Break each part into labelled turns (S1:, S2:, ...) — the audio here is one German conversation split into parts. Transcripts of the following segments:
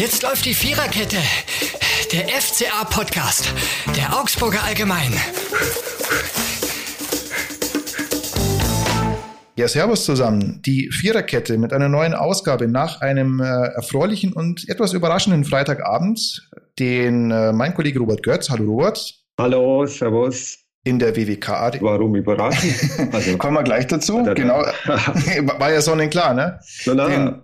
S1: Jetzt läuft die Viererkette. Der FCA-Podcast. Der Augsburger Allgemein.
S2: Ja, servus zusammen. Die Viererkette mit einer neuen Ausgabe nach einem äh, erfreulichen und etwas überraschenden Freitagabend, den äh, mein Kollege Robert Götz, hallo Robert.
S3: Hallo, servus
S2: in der WWK.
S3: Warum überraschen?
S2: Also, Kommen wir gleich dazu. genau. War ja sonnenklar, ne?
S3: Na, na. Den,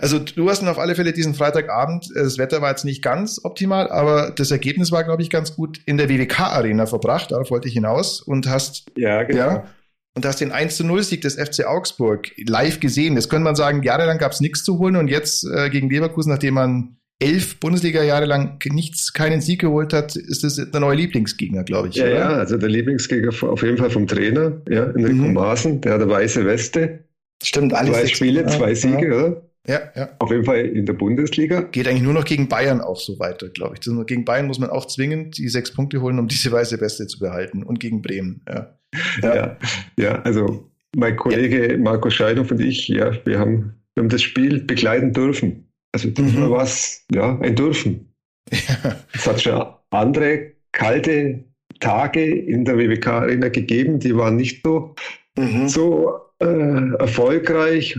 S2: also du hast auf alle Fälle diesen Freitagabend, das Wetter war jetzt nicht ganz optimal, aber das Ergebnis war, glaube ich, ganz gut in der WWK-Arena verbracht. Darauf wollte ich hinaus und hast.
S3: Ja, genau. Ja,
S2: und hast den 1 0 Sieg des FC Augsburg live gesehen. Das könnte man sagen, jahrelang gab es nichts zu holen und jetzt äh, gegen Leverkusen, nachdem man elf Bundesliga-Jahre lang nichts, keinen Sieg geholt hat, ist das der neue Lieblingsgegner, glaube ich.
S3: Ja, oder? ja, also der Lieblingsgegner auf jeden Fall vom Trainer, ja, Enrico mhm. Maaßen, der hat eine weiße Weste.
S2: Stimmt, alles.
S3: Zwei Spiele, ja, zwei Siege, ja. oder?
S2: Ja, ja.
S3: Auf jeden Fall in der Bundesliga.
S2: Geht eigentlich nur noch gegen Bayern auch so weiter, glaube ich. Das, gegen Bayern muss man auch zwingend die sechs Punkte holen, um diese weiße Weste zu behalten. Und gegen Bremen, ja.
S3: Ja, ja, ja also mein Kollege. Marco Scheidhoff und ich, ja, wir haben, wir haben das Spiel begleiten dürfen. Also mhm. was, ja, ein Dürfen. Ja. Es hat schon andere kalte Tage in der WWK Arena gegeben, die waren nicht so, mhm. so äh, erfolgreich,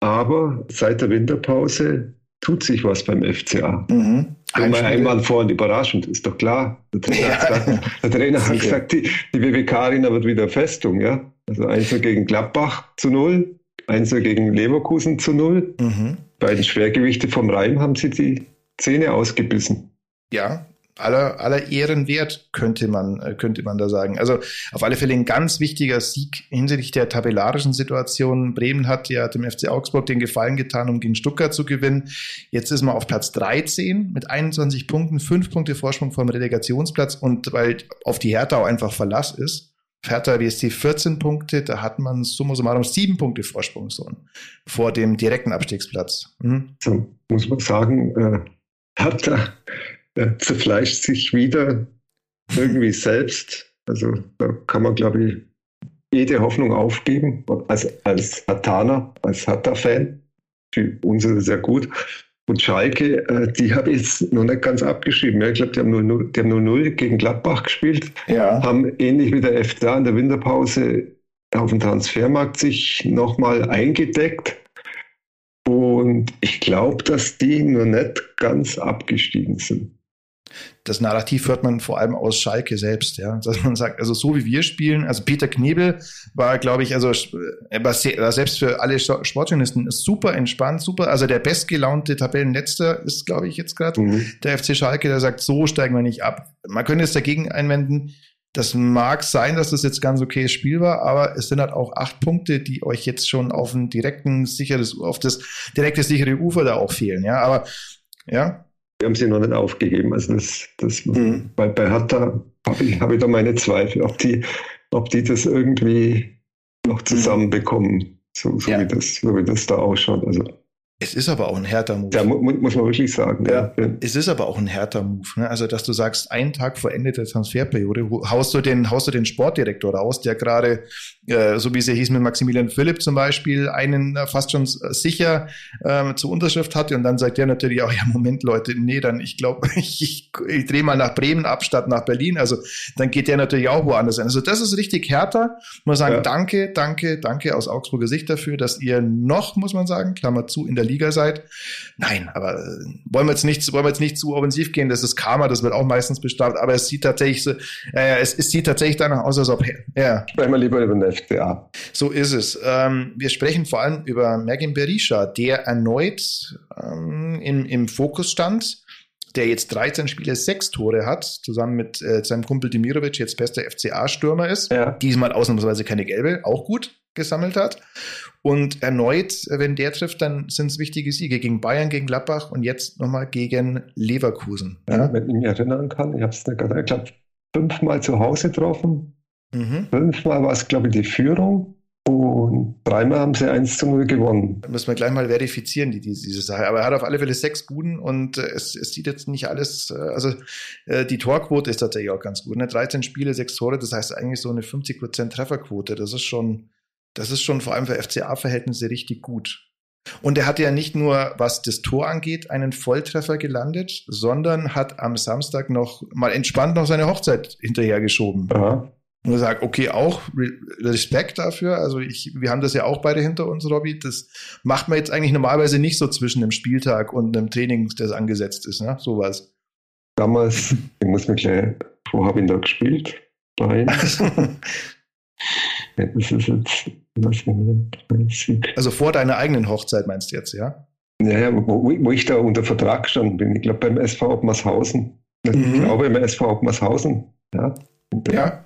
S3: aber seit der Winterpause tut sich was beim FCA. Mhm. Einmal, einmal vorhin überraschend, ist doch klar. Der Trainer, ja. hat, gesagt, der Trainer hat gesagt, die, die WWK Arena wird wieder Festung, ja. Also eins gegen Gladbach zu null, eins gegen Leverkusen zu null. Mhm beiden Schwergewichte vom Reim haben sie die Zähne ausgebissen.
S2: Ja, aller, aller Ehren könnte man, äh, könnte man da sagen. Also auf alle Fälle ein ganz wichtiger Sieg hinsichtlich der tabellarischen Situation. Bremen hat ja dem FC Augsburg den Gefallen getan, um gegen Stuttgart zu gewinnen. Jetzt ist man auf Platz 13 mit 21 Punkten, 5 Punkte Vorsprung vom Relegationsplatz und weil auf die Hertha auch einfach Verlass ist, Hertha WSC 14 Punkte, da hat man summa summarum sieben Punkte Vorsprung so, vor dem direkten Abstiegsplatz.
S3: Mhm. So muss man sagen, äh, Hertha äh, zerfleischt sich wieder irgendwie selbst. Also da kann man, glaube ich, jede Hoffnung aufgeben, als, als Hatana, als Hertha-Fan. Für uns ist es sehr gut. Und Schalke, äh, die habe ich jetzt noch nicht ganz abgeschrieben. Ja, ich glaube, die haben 0-0 gegen Gladbach gespielt, ja. haben ähnlich wie der FCA in der Winterpause auf dem Transfermarkt sich nochmal eingedeckt. Und ich glaube, dass die noch nicht ganz abgestiegen sind
S2: das Narrativ hört man vor allem aus Schalke selbst, ja, dass man sagt, also so wie wir spielen, also Peter Knebel war, glaube ich, also war selbst für alle Sportjournalisten super entspannt, super, also der bestgelaunte Tabellenletzter ist, glaube ich, jetzt gerade mhm. der FC Schalke, der sagt, so steigen wir nicht ab. Man könnte jetzt dagegen einwenden, das mag sein, dass das jetzt ganz okayes Spiel war, aber es sind halt auch acht Punkte, die euch jetzt schon auf ein direkten sicheres, auf das direkte sichere Ufer da auch fehlen, ja, aber ja,
S3: wir haben sie noch nicht aufgegeben. Also das, das mhm. bei, bei Hertha habe ich, hab ich da meine Zweifel, ob die, ob die das irgendwie noch mhm. zusammenbekommen, so, so, ja. wie das, so wie das da ausschaut. Also
S2: es ist aber auch ein härter Move.
S3: Ja, mu muss man wirklich sagen.
S2: Ja. ja. Es ist aber auch ein härter Move. Ne? Also, dass du sagst, einen Tag vor Ende der Transferperiode haust du den, haust du den Sportdirektor raus, der gerade, äh, so wie es ja hieß mit Maximilian Philipp zum Beispiel, einen äh, fast schon sicher äh, zur Unterschrift hatte und dann sagt der natürlich auch, ja, Moment, Leute, nee, dann ich glaube, ich, ich, ich drehe mal nach Bremen ab statt nach Berlin. Also dann geht der natürlich auch woanders hin. Also das ist richtig härter. Muss man sagen, ja. danke, danke, danke aus Augsburger Sicht dafür, dass ihr noch, muss man sagen, Klammer zu, in der Liga seid. Nein, aber äh, wollen wir jetzt nicht, wollen wir jetzt nicht zu offensiv gehen. Das ist Karma, das wird auch meistens bestraft. Aber es sieht tatsächlich so, äh, es, es sieht tatsächlich danach aus, als ob,
S3: ja. Sprechen wir lieber über den FCA.
S2: So ist es. Ähm, wir sprechen vor allem über Mergin Berisha, der erneut ähm, im, im Fokus stand der jetzt 13 Spiele, sechs Tore hat, zusammen mit äh, seinem Kumpel Dimirovic, jetzt bester FCA-Stürmer ist. Ja. Diesmal ausnahmsweise keine gelbe, auch gut gesammelt hat. Und erneut, wenn der trifft, dann sind es wichtige Siege gegen Bayern, gegen Gladbach und jetzt nochmal gegen Leverkusen.
S3: Ja? Wenn ich mich erinnern kann, ich habe es, ich glaube, fünfmal zu Hause getroffen. Mhm. Fünfmal war es, glaube ich, die Führung. Und dreimal haben sie 1 zu 0 gewonnen.
S2: Da müssen wir gleich mal verifizieren, die, diese, diese Sache. Aber er hat auf alle Fälle sechs Buden und äh, es, es sieht jetzt nicht alles, äh, also äh, die Torquote ist tatsächlich auch ganz gut. Ne? 13 Spiele, sechs Tore, das heißt eigentlich so eine 50% Trefferquote. Das ist schon, das ist schon vor allem für FCA-Verhältnisse richtig gut. Und er hat ja nicht nur, was das Tor angeht, einen Volltreffer gelandet, sondern hat am Samstag noch mal entspannt noch seine Hochzeit hinterhergeschoben. Aha. Und sagt, okay, auch Respekt dafür. Also ich, wir haben das ja auch beide hinter uns, Robby. Das macht man jetzt eigentlich normalerweise nicht so zwischen einem Spieltag und einem Training, das angesetzt ist, ne? Sowas.
S3: Damals, ich muss mir gleich, wo habe ich da gespielt? Nein.
S2: also vor deiner eigenen Hochzeit meinst du jetzt, ja?
S3: Ja, ja wo, wo ich da unter Vertrag stand bin. Ich glaube beim SV Ottmarshausen. Mhm. Ich glaube im SV Ottmarshausen. Ja.
S2: ja.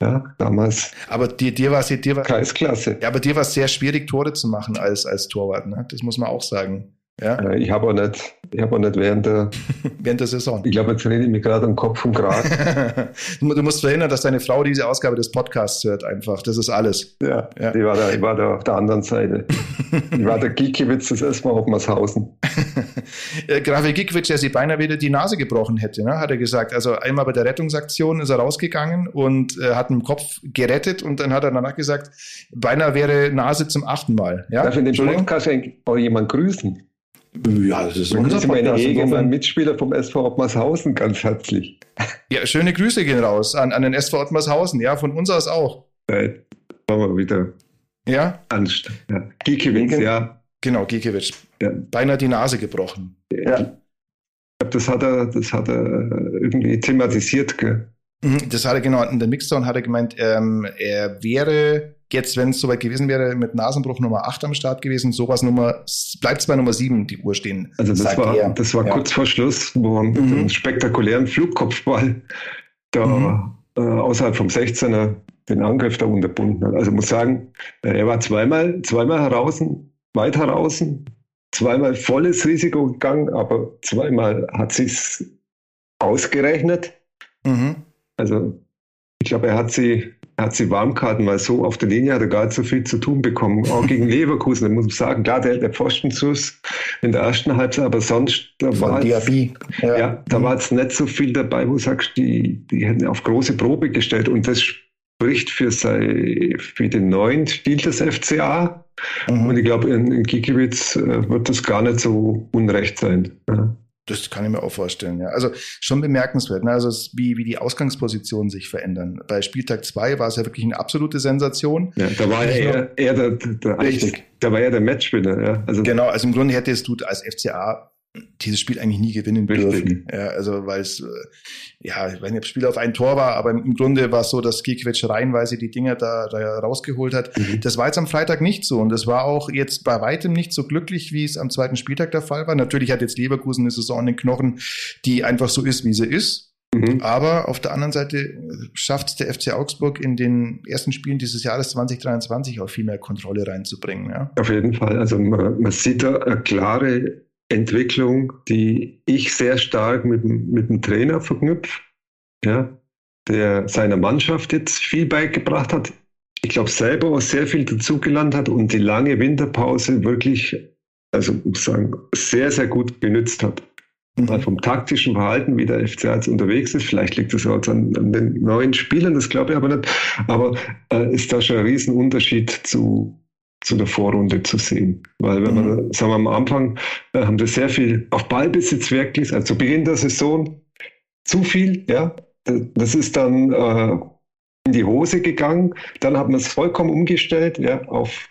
S3: Ja, damals.
S2: Aber dir, dir war es dir war,
S3: Kreisklasse.
S2: Ja, aber dir war es sehr schwierig, Tore zu machen als, als Torwart, ne? Das muss man auch sagen. Ja?
S3: Äh, ich habe auch nicht, ich habe auch nicht während der,
S2: während der Saison.
S3: Ich glaube, jetzt rede ich mir gerade am Kopf und Gras.
S2: du musst verhindern, dass deine Frau diese Ausgabe des Podcasts hört, einfach. Das ist alles.
S3: Ja, ja. Die war da, ich war da auf der anderen Seite. ich war der Gikiewicz das erste Mal auf Masshausen.
S2: Grafe Gikiewicz, der sich beinahe wieder die Nase gebrochen hätte, ne? hat er gesagt. Also einmal bei der Rettungsaktion ist er rausgegangen und äh, hat den Kopf gerettet und dann hat er danach gesagt, beinahe wäre Nase zum achten Mal. Ja?
S3: Darf ich den Podcast auch jemand grüßen?
S2: Ja, das ist unser
S3: Podcast. Mitspieler vom SV Ottmarshausen ganz herzlich.
S2: Ja, schöne Grüße gehen raus an, an den SV Ottmarshausen. Ja, von uns aus auch.
S3: Äh, machen wir wieder.
S2: Ja?
S3: Anst ja. Giekewitz, ja.
S2: Genau, Giekewitz. Ja. Beinahe die Nase gebrochen.
S3: Ja. Das hat er, das hat er irgendwie thematisiert. Gell?
S2: Mhm, das hat er genau. In der Mixdown hat er gemeint, ähm, er wäre jetzt, wenn es soweit gewesen wäre, mit Nasenbruch Nummer 8 am Start gewesen, sowas Nummer, bleibt es bei Nummer 7, die Uhr stehen.
S3: Also das war, er. das war ja. kurz vor Schluss, wo man mit mhm. einem spektakulären Flugkopfball da mhm. äh, außerhalb vom 16er den Angriff da unterbunden hat. Also muss sagen, äh, er war zweimal, zweimal heraus, weit heraus, zweimal volles Risiko gegangen, aber zweimal hat sich's ausgerechnet. Mhm. Also ich glaube, er hat sie er hat sie Warmkarten, weil so auf der Linie hat er gar nicht so viel zu tun bekommen. Auch gegen Leverkusen, da muss man sagen, klar, der, der Pfostenschuss in der ersten Halbzeit, aber sonst, da war
S2: jetzt,
S3: ja. ja. da war jetzt nicht so viel dabei, wo du sagst, die, die hätten auf große Probe gestellt und das spricht für, sei, für den neuen Stil des FCA. Mhm. Und ich glaube, in, in Kikiewicz äh, wird das gar nicht so unrecht sein. Ja.
S2: Das kann ich mir auch vorstellen, ja. Also schon bemerkenswert, ne? also wie, wie die Ausgangspositionen sich verändern. Bei Spieltag 2 war es ja wirklich eine absolute Sensation.
S3: Ja, da war er eher, der, der,
S2: Richtig.
S3: da war er der Matchwinner, ja.
S2: Also genau, also im Grunde hättest du als FCA dieses Spiel eigentlich nie gewinnen dürfen. Ja, also weil es, äh, ja, ich weiß nicht, ob das Spiel auf ein Tor war, aber im Grunde war es so, dass Gikiewicz reihenweise die Dinger da, da rausgeholt hat. Mhm. Das war jetzt am Freitag nicht so und das war auch jetzt bei weitem nicht so glücklich, wie es am zweiten Spieltag der Fall war. Natürlich hat jetzt Leverkusen eine Saison in den Knochen, die einfach so ist, wie sie ist. Mhm. Aber auf der anderen Seite äh, schafft der FC Augsburg in den ersten Spielen dieses Jahres 2023 auch viel mehr Kontrolle reinzubringen. Ja?
S3: Auf jeden Fall. Also man, man sieht da eine klare Entwicklung, die ich sehr stark mit, mit dem Trainer verknüpfe, ja, der seiner Mannschaft jetzt viel beigebracht hat. Ich glaube, selber auch sehr viel dazugelernt hat und die lange Winterpause wirklich, also muss sagen, sehr, sehr gut genützt hat. Mhm. Vom taktischen Verhalten, wie der FCA jetzt unterwegs ist, vielleicht liegt das auch an, an den neuen Spielern, das glaube ich aber nicht, aber äh, ist da schon ein Riesenunterschied zu, zu der Vorrunde zu sehen. Weil wenn mhm. man, sagen wir am Anfang, äh, haben wir sehr viel auf Ballbesitz wirklich, also zu Beginn der Saison zu viel, ja. Das ist dann äh, in die Hose gegangen. Dann hat man es vollkommen umgestellt, ja, auf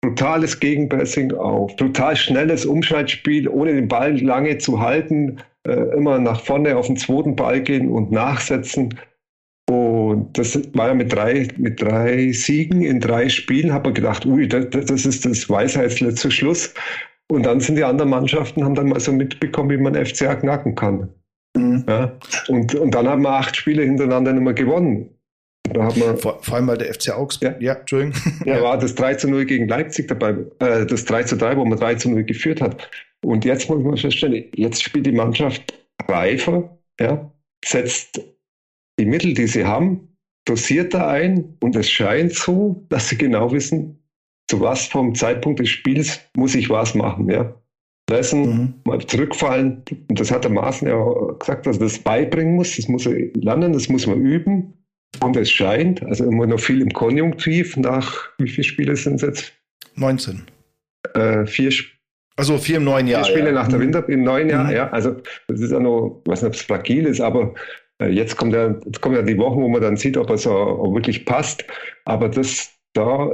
S3: brutales Gegenpressing, auf total schnelles Umschaltspiel, ohne den Ball lange zu halten, äh, immer nach vorne auf den zweiten Ball gehen und nachsetzen. Und das war ja mit drei, mit drei Siegen in drei Spielen, hat man gedacht, ui, das, das ist das Weisheitsletzte Schluss. Und dann sind die anderen Mannschaften, haben dann mal so mitbekommen, wie man FCA knacken kann. Mhm. Ja? Und, und dann haben wir acht Spiele hintereinander nicht mehr gewonnen.
S2: Da hat man, vor, vor allem bei der FC Augsburg.
S3: Ja, ja Entschuldigung. Ja, war das 3 zu 0 gegen Leipzig dabei, äh, das 3 zu 3, wo man 3 zu 0 geführt hat. Und jetzt muss man feststellen, jetzt spielt die Mannschaft reifer, ja, setzt die Mittel, die sie haben, dosiert da ein und es scheint so, dass sie genau wissen, zu was vom Zeitpunkt des Spiels muss ich was machen. Ja. Pressen, mhm. mal zurückfallen. Und das hat der Maaßen ja gesagt, dass er das beibringen muss. Das muss er lernen, das muss man üben. Und es scheint, also immer noch viel im Konjunktiv, nach wie viele Spiele sind es jetzt?
S2: 19.
S3: äh, vier
S2: also vier im neuen Jahr.
S3: Vier Spiele
S2: ja.
S3: nach der mhm. Winter im neuen Jahr, mhm. ja. Also das ist ja noch, ich weiß nicht, ob es fragil ist, aber jetzt kommt ja, jetzt kommen ja die Wochen, wo man dann sieht, ob es auch wirklich passt. Aber das da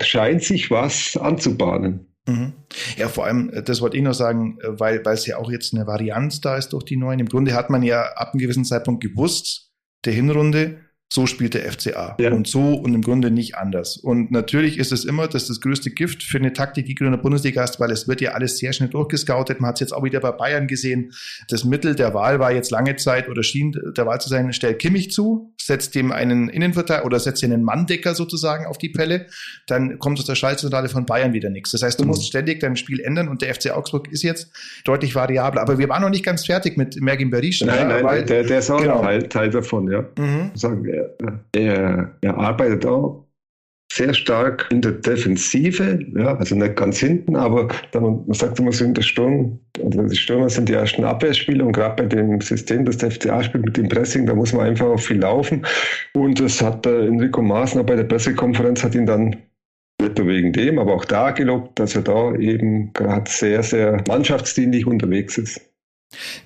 S3: scheint sich was anzubahnen.
S2: Mhm. Ja, vor allem, äh, das wollte ich noch sagen, äh, weil, weil es ja auch jetzt eine Varianz da ist durch die neuen. Im Grunde hat man ja ab einem gewissen Zeitpunkt gewusst, der Hinrunde, so spielt der FCA. Ja. Und so und im Grunde nicht anders. Und natürlich ist es immer das, das größte Gift für eine Taktik, die du in der Bundesliga hast, weil es wird ja alles sehr schnell durchgescoutet. Man hat es jetzt auch wieder bei Bayern gesehen. Das Mittel der Wahl war jetzt lange Zeit oder schien der Wahl zu sein, stellt Kimmich zu, setzt dem einen Innenverteidiger oder setzt den einen Manndecker sozusagen auf die Pelle. Dann kommt aus der Schaltzentrale von Bayern wieder nichts. Das heißt, du mhm. musst ständig dein Spiel ändern und der FC Augsburg ist jetzt deutlich variabler. Aber wir waren noch nicht ganz fertig mit Mergin Berisha.
S3: Nein, nein, weil, der, der ist auch genau. Teil, Teil davon, ja. Mhm. Sagen wir er, er arbeitet auch sehr stark in der Defensive, ja, also nicht ganz hinten, aber dann, man sagt immer so in der Sturm, also die Stürmer sind die ersten Abwehrspieler und gerade bei dem System, das der FCA spielt mit dem Pressing, da muss man einfach auch viel laufen und das hat äh, Enrico Maasner bei der Pressekonferenz hat ihn dann nicht nur wegen dem, aber auch da gelobt, dass er da eben gerade sehr, sehr mannschaftsdienlich unterwegs ist.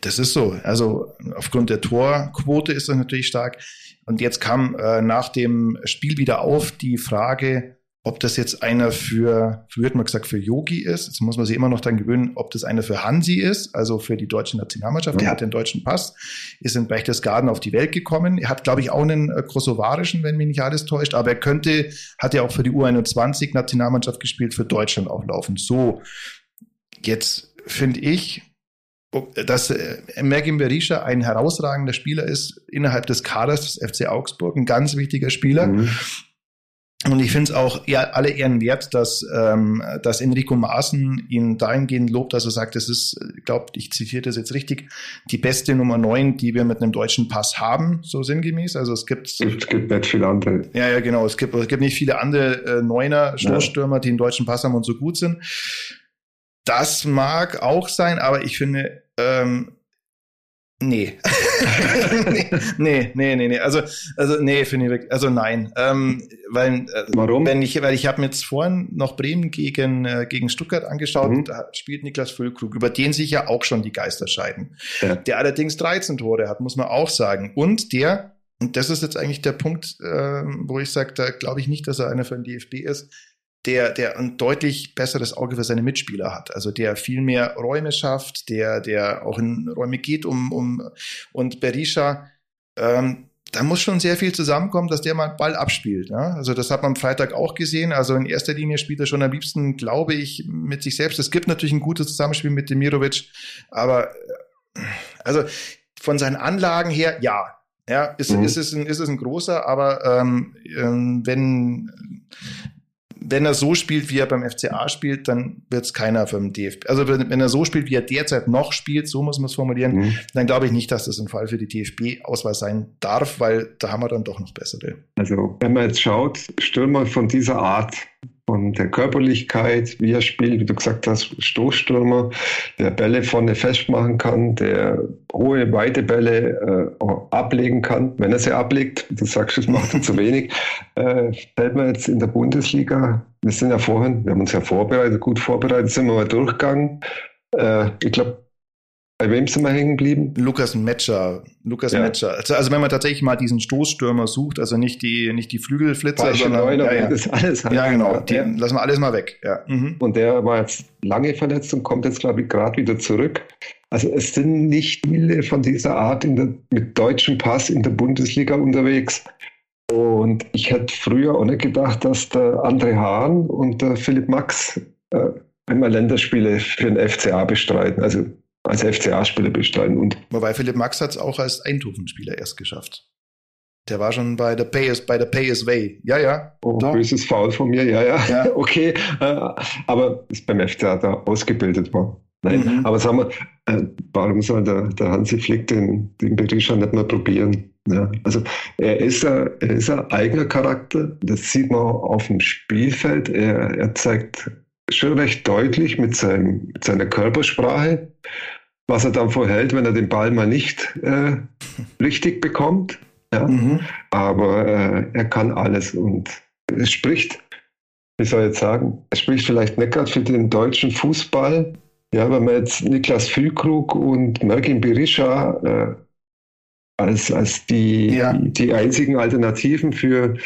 S2: Das ist so. Also aufgrund der Torquote ist das natürlich stark. Und jetzt kam äh, nach dem Spiel wieder auf die Frage, ob das jetzt einer für, früher hat man gesagt, für Yogi ist. Jetzt muss man sich immer noch dann gewöhnen, ob das einer für Hansi ist, also für die deutsche Nationalmannschaft. Der hat den deutschen Pass, ist in Berchtesgaden auf die Welt gekommen. Er hat, glaube ich, auch einen äh, kosovarischen, wenn mich nicht alles täuscht. Aber er könnte, hat ja auch für die U21 Nationalmannschaft gespielt, für Deutschland auch laufen. So, jetzt finde ich, dass äh, Mergin Berisha ein herausragender Spieler ist innerhalb des Kaders des FC Augsburg, ein ganz wichtiger Spieler. Mhm. Und ich finde es auch ja, alle Ehren wert, dass, ähm, dass Enrico Maaßen ihn dahingehend lobt, dass er sagt, das ist, ich glaube, ich zitiere das jetzt richtig, die beste Nummer neun, die wir mit einem deutschen Pass haben, so sinngemäß. Also es gibt
S3: es gibt nicht viele andere.
S2: Ja, ja, genau. Es gibt, es gibt nicht viele andere äh, Neuner Stoßstürmer, ja. die einen deutschen Pass haben und so gut sind. Das mag auch sein, aber ich finde, ähm, nee. nee, nee, nee, nee. Also, also nee, finde ich wirklich, also nein. Ähm, weil, äh, Warum? Wenn ich, weil ich habe mir jetzt vorhin noch Bremen gegen, äh, gegen Stuttgart angeschaut, mhm. da spielt Niklas Füllkrug, über den sich ja auch schon die Geister scheiden. Ja. Der allerdings 13 Tore hat, muss man auch sagen. Und der, und das ist jetzt eigentlich der Punkt, äh, wo ich sage, da glaube ich nicht, dass er einer für den DFB ist, der, der ein deutlich besseres Auge für seine Mitspieler hat. Also der viel mehr Räume schafft, der, der auch in Räume geht, um, um und Berisha, ähm, da muss schon sehr viel zusammenkommen, dass der mal Ball abspielt. Ja? Also das hat man am Freitag auch gesehen. Also in erster Linie spielt er schon am liebsten, glaube ich, mit sich selbst. Es gibt natürlich ein gutes Zusammenspiel mit Demirovic, aber äh, also von seinen Anlagen her, ja. Ja, ist, mhm. ist, es ein, ist es ein großer, aber ähm, ähm wenn wenn er so spielt, wie er beim FCA spielt, dann wird es keiner vom DFB. Also wenn, wenn, er so spielt, wie er derzeit noch spielt, so muss man es formulieren, mhm. dann glaube ich nicht, dass das ein Fall für die DFB-Auswahl sein darf, weil da haben wir dann doch noch bessere.
S3: Also wenn man jetzt schaut, Stürmer von dieser Art, von der Körperlichkeit, wie er spielt, wie du gesagt hast, Stoßstürmer, der Bälle vorne festmachen kann, der hohe, weite Bälle äh, ablegen kann. Wenn er sie ablegt, du sagst, es macht er zu wenig, äh, fällt mir jetzt in der Bundesliga, wir sind ja vorhin, wir haben uns ja vorbereitet, gut vorbereitet, sind wir mal durchgegangen. Äh, ich glaube, bei wem sind wir hängen geblieben?
S2: Lukas Metscher. Lukas ja. Metscher. Also, also, wenn man tatsächlich mal diesen Stoßstürmer sucht, also nicht die, nicht die Flügelflitzer, Falsche sondern Neuner, ja, ja. Das alles halt ja, genau. Die, ja. Lassen wir alles mal weg. Ja.
S3: Mhm. Und der war jetzt lange verletzt und kommt jetzt, glaube ich, gerade wieder zurück. Also es sind nicht viele von dieser Art der, mit deutschem Pass in der Bundesliga unterwegs. Und ich hätte früher auch nicht gedacht, dass der André Hahn und der Philipp Max äh, einmal Länderspiele für den FCA bestreiten. Also als FCA-Spieler bestreiten. Und
S2: Wobei Philipp Max hat es auch als Eindhoven-Spieler erst geschafft. Der war schon bei der Pay is, bei der Pay. Ja, ja.
S3: Oh, Doch. böses Foul von mir, ja, ja. ja. okay. Äh, aber ist beim FCA da ausgebildet war. Nein, mhm. aber sagen wir, äh, warum soll der, der Hansi Flick den, den Berisha nicht mal probieren? Ja, also er ist, ein, er ist ein eigener Charakter, das sieht man auf dem Spielfeld. Er, er zeigt schon recht deutlich mit, seinem, mit seiner Körpersprache, was er dann vorhält, wenn er den Ball mal nicht äh, richtig bekommt. Ja? Mhm. Aber äh, er kann alles und es spricht wie soll ich jetzt sagen, es spricht vielleicht nicht gerade für den deutschen Fußball. Ja, wenn man jetzt Niklas Füllkrug und Merkin Berisha äh, als, als die, ja. die einzigen Alternativen für,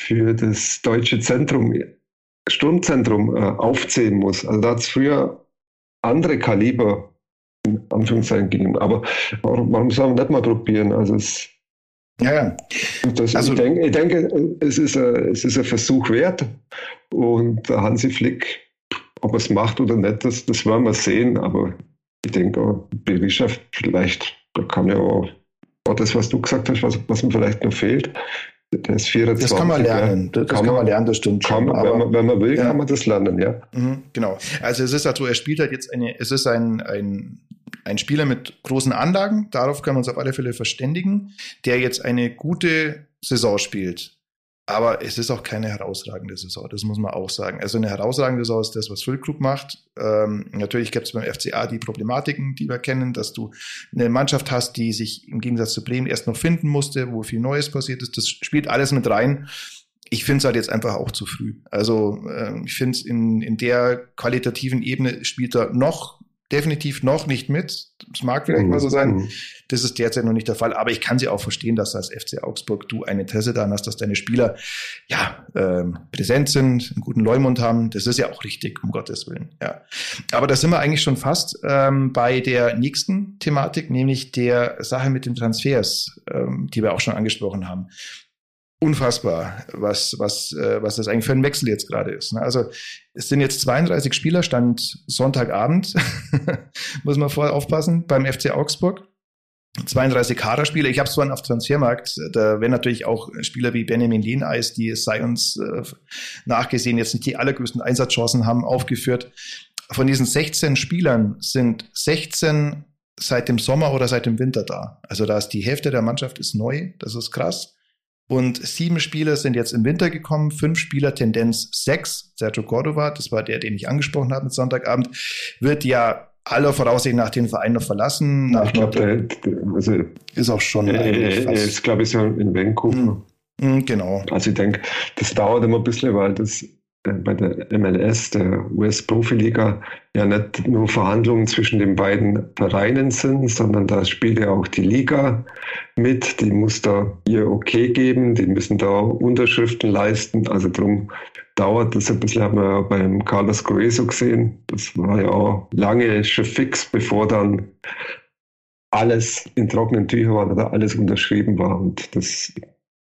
S3: für das deutsche Zentrum, Sturmzentrum äh, aufzählen muss. Also da hat es früher andere Kaliber in Anführungszeichen gegeben. Aber warum, warum soll man nicht mal probieren? Also es ja, ja. Das, also, ich, denke, ich denke, es ist, ein, es ist ein Versuch wert. Und Hansi Flick, ob er es macht oder nicht, das, das werden wir sehen. Aber ich denke, Berisha vielleicht, da kann ja auch, auch das, was du gesagt hast, was, was mir vielleicht noch fehlt.
S2: Der ist 24. Das kann man lernen. Das, kann, kann man lernen, das stimmt
S3: schon. Man, aber, wenn, man, wenn, man, will, ja. kann man das lernen, ja.
S2: Mhm, genau. Also es ist halt so, er spielt halt jetzt eine, es ist ein, ein ein Spieler mit großen Anlagen, darauf können wir uns auf alle Fälle verständigen, der jetzt eine gute Saison spielt. Aber es ist auch keine herausragende Saison, das muss man auch sagen. Also eine herausragende Saison ist das, was Füllkrug macht. Ähm, natürlich gibt es beim FCA die Problematiken, die wir kennen, dass du eine Mannschaft hast, die sich im Gegensatz zu Bremen erst noch finden musste, wo viel Neues passiert ist. Das spielt alles mit rein. Ich finde es halt jetzt einfach auch zu früh. Also äh, ich finde es in, in der qualitativen Ebene spielt er noch definitiv noch nicht mit. Das mag vielleicht mhm. mal so sein. Mhm. Das ist derzeit noch nicht der Fall. Aber ich kann sie auch verstehen, dass als FC Augsburg du ein Interesse daran hast, dass deine Spieler ja ähm, präsent sind, einen guten Leumund haben. Das ist ja auch richtig, um Gottes Willen. Ja. Aber da sind wir eigentlich schon fast ähm, bei der nächsten Thematik, nämlich der Sache mit den Transfers, ähm, die wir auch schon angesprochen haben unfassbar, was, was, äh, was das eigentlich für ein Wechsel jetzt gerade ist. Ne? Also es sind jetzt 32 Spieler, stand Sonntagabend, muss man vorher aufpassen, beim FC Augsburg. 32 Kaderspieler. Ich habe es vorhin auf Transfermarkt, da werden natürlich auch Spieler wie Benjamin Lehneis, die es sei uns äh, nachgesehen jetzt nicht die allergrößten Einsatzchancen haben, aufgeführt. Von diesen 16 Spielern sind 16 seit dem Sommer oder seit dem Winter da. Also da ist die Hälfte der Mannschaft ist neu, das ist krass. Und sieben Spieler sind jetzt im Winter gekommen, fünf Spieler, Tendenz sechs. Sergio Cordova, das war der, den ich angesprochen habe mit Sonntagabend, wird ja aller Voraussicht nach den Verein noch verlassen.
S3: ich glaube, also ist auch schon. Äh, äh, ist, glaube ich, so in Vancouver.
S2: Mm, genau.
S3: Also ich denke, das dauert immer ein bisschen, weil das äh, bei der MLS, der US-Profiliga, ja nicht nur Verhandlungen zwischen den beiden Vereinen sind, sondern da spielt ja auch die Liga mit. Die muss da ihr Okay geben, die müssen da Unterschriften leisten. Also darum dauert das ein bisschen, haben wir ja beim Carlos Grueso gesehen. Das war ja auch lange schon fix, bevor dann alles in trockenen Tüchern war oder alles unterschrieben war. Und das,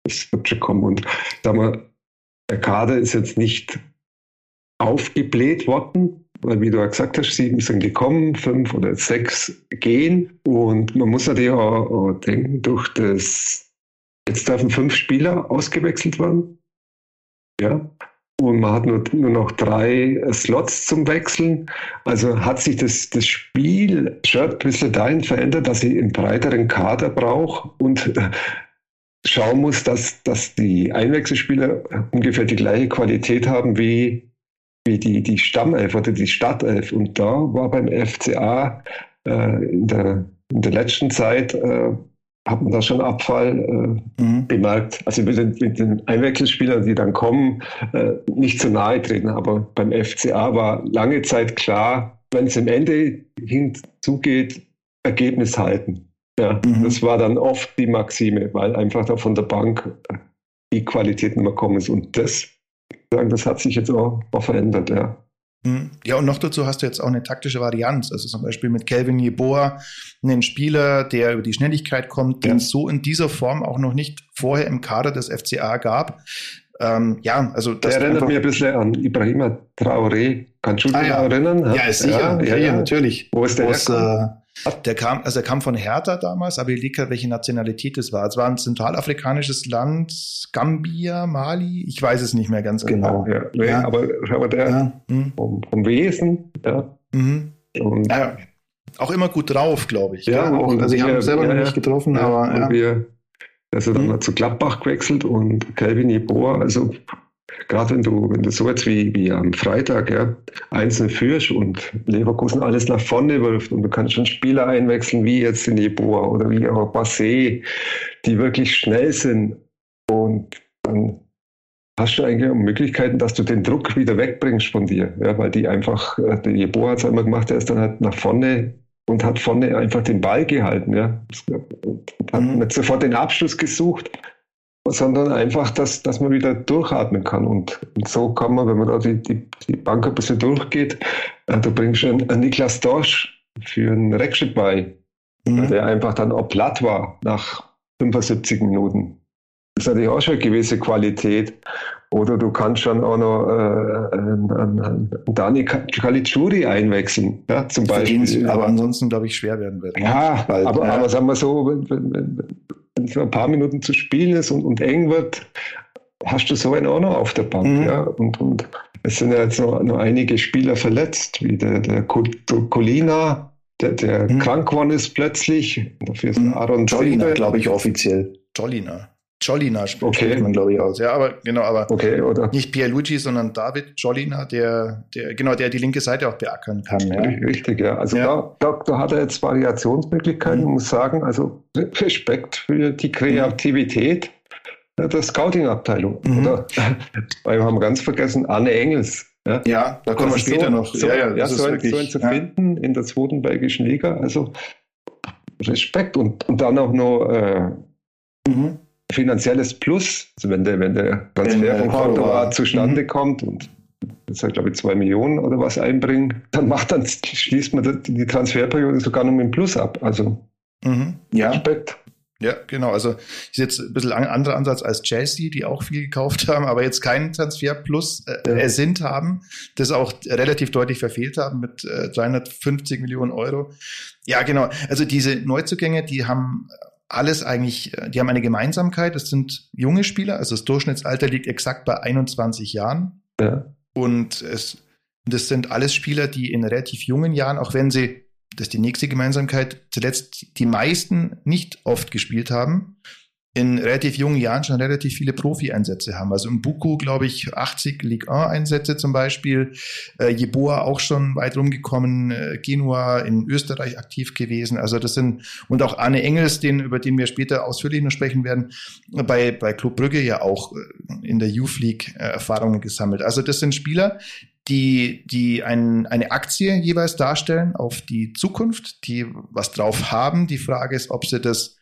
S3: das wird schon kommen. Und da wir der Kader ist jetzt nicht aufgebläht worden, weil wie du ja gesagt hast, sieben sind gekommen, fünf oder sechs gehen. Und man muss natürlich auch, auch denken, durch das, jetzt dürfen fünf Spieler ausgewechselt werden. Ja. Und man hat nur, nur noch drei Slots zum Wechseln. Also hat sich das, das Spiel schon ein bisschen dahin verändert, dass ich einen breiteren Kader brauche und schauen muss, dass, dass die Einwechselspieler ungefähr die gleiche Qualität haben wie, wie die, die Stammelf oder die Startelf. Und da war beim FCA äh, in, der, in der letzten Zeit äh, hat man da schon Abfall äh, mhm. bemerkt. Also mit den, mit den, Einwechselspielern, die dann kommen, äh, nicht zu nahe treten. Aber beim FCA war lange Zeit klar, wenn es im Ende hinzugeht, Ergebnis halten. Ja, mhm. das war dann oft die Maxime, weil einfach da von der Bank die Qualität nicht mehr kommen ist. Und das, das hat sich jetzt auch, auch verändert, ja.
S2: Mhm. Ja, und noch dazu hast du jetzt auch eine taktische Varianz. Also zum Beispiel mit Kelvin Jeboa, einen Spieler, der über die Schnelligkeit kommt, den es so in dieser Form auch noch nicht vorher im Kader des FCA gab. Ähm, ja, also
S3: das der erinnert mich ein bisschen an Ibrahima Traoré. Kannst du dich ah, ja. erinnern?
S2: Ja, sicher, ja, ja, ja, natürlich.
S3: Wo ist der äh,
S2: der kam, also er kam von Hertha damals, aber ich liege welche Nationalität es war. Es war ein zentralafrikanisches Land, Gambia, Mali, ich weiß es nicht mehr ganz genau.
S3: Ja, ja, ja. Aber, aber der ja. Vom, vom, Wesen, ja. Mhm.
S2: Und, ja. Auch immer gut drauf, glaube ich. Ja, auch, also ich habe ihn selber noch nicht getroffen, aber
S3: ja. Wir, also dann mhm. zu Gladbach gewechselt und Calvin Jeboa, also gerade wenn du, wenn du so jetzt wie, wie am Freitag ja, einzeln führst und Leverkusen alles nach vorne wirft und du kannst schon Spieler einwechseln, wie jetzt in Jeboa oder wie auch Basset, die wirklich schnell sind und dann hast du eigentlich Möglichkeiten, dass du den Druck wieder wegbringst von dir. Ja, weil die einfach, äh, der Jebo hat es einmal gemacht, der ist dann halt nach vorne und hat vorne einfach den Ball gehalten. Ja. Und hat mhm. nicht sofort den Abschluss gesucht, sondern einfach, dass, dass man wieder durchatmen kann. Und, und so kann man, wenn man da die, die, die Bank ein bisschen durchgeht, äh, du bringst einen, einen Niklas Dorsch für einen Rückschritt bei, mhm. der einfach dann auch platt war nach 75 Minuten. Das ist natürlich auch schon eine gewisse Qualität. Oder du kannst schon auch noch äh, einen, einen Dani Caligiuri einwechseln, ja, zum Beispiel.
S2: aber ansonsten, glaube ich, schwer werden wird.
S3: Ne? Ja, Bald, aber, ja. aber sagen wir so, wenn, wenn, wenn, wenn es ein paar Minuten zu spielen ist und, und eng wird, hast du so einen auch noch auf der Bank. Mhm. Ja? Und, und es sind ja jetzt noch, noch einige Spieler verletzt, wie der, der Colina, der, der mhm. krank geworden ist plötzlich.
S2: Dafür ist mhm. Aaron Jolina, glaube ich, offiziell. Jolina. Jolina spricht okay. man, glaube ich, aus. Ja, aber genau, aber
S3: okay, oder?
S2: nicht Pierluigi, sondern David Jolina, der, der, genau, der die linke Seite auch beackern kann. Ja.
S3: Richtig, ja. Also ja. Da, da, da, hat er jetzt Variationsmöglichkeiten, mhm. muss sagen. Also Respekt für die Kreativität mhm. der Scouting-Abteilung. Mhm. Oder, weil wir haben ganz vergessen, Anne Engels.
S2: Ja, ja da kommen wir später so, noch.
S3: So, ja, ja, ja so, ein, wirklich, so zu finden in der zweiten belgischen Liga. Also Respekt und, und dann auch noch äh, mhm finanzielles Plus, also wenn der, wenn der Transfer von Cordova zustande mhm. kommt und das hat, glaube ich, zwei Millionen oder was einbringen, dann macht dann, schließt man die Transferperiode sogar noch mit dem Plus ab. Also
S2: mhm. ja. Respekt. Ja, genau. Also ist jetzt ein bisschen ein anderer Ansatz als Chelsea, die auch viel gekauft haben, aber jetzt keinen Transfer plus äh, ersinnt haben, das auch relativ deutlich verfehlt haben mit äh, 350 Millionen Euro. Ja, genau. Also diese Neuzugänge, die haben alles eigentlich, äh, die haben eine Gemeinsamkeit. Das sind junge Spieler, also das Durchschnittsalter liegt exakt bei 21 Jahren. Ja. Und es, das sind alles Spieler, die in relativ jungen Jahren, auch wenn sie, das ist die nächste Gemeinsamkeit, zuletzt die meisten nicht oft gespielt haben, in relativ jungen Jahren schon relativ viele Profi-Einsätze haben. Also im Buku, glaube ich, 80 Ligue 1-Einsätze zum Beispiel. Äh, Jeboa auch schon weit rumgekommen, äh, Genua in Österreich aktiv gewesen. Also das sind, und auch Arne Engels, den, über den wir später ausführlich noch sprechen werden, bei, bei Club Brügge ja auch äh, in der Youth League äh, Erfahrungen gesammelt. Also das sind Spieler, die, die ein, eine Aktie jeweils darstellen auf die Zukunft, die was drauf haben. Die Frage ist, ob sie das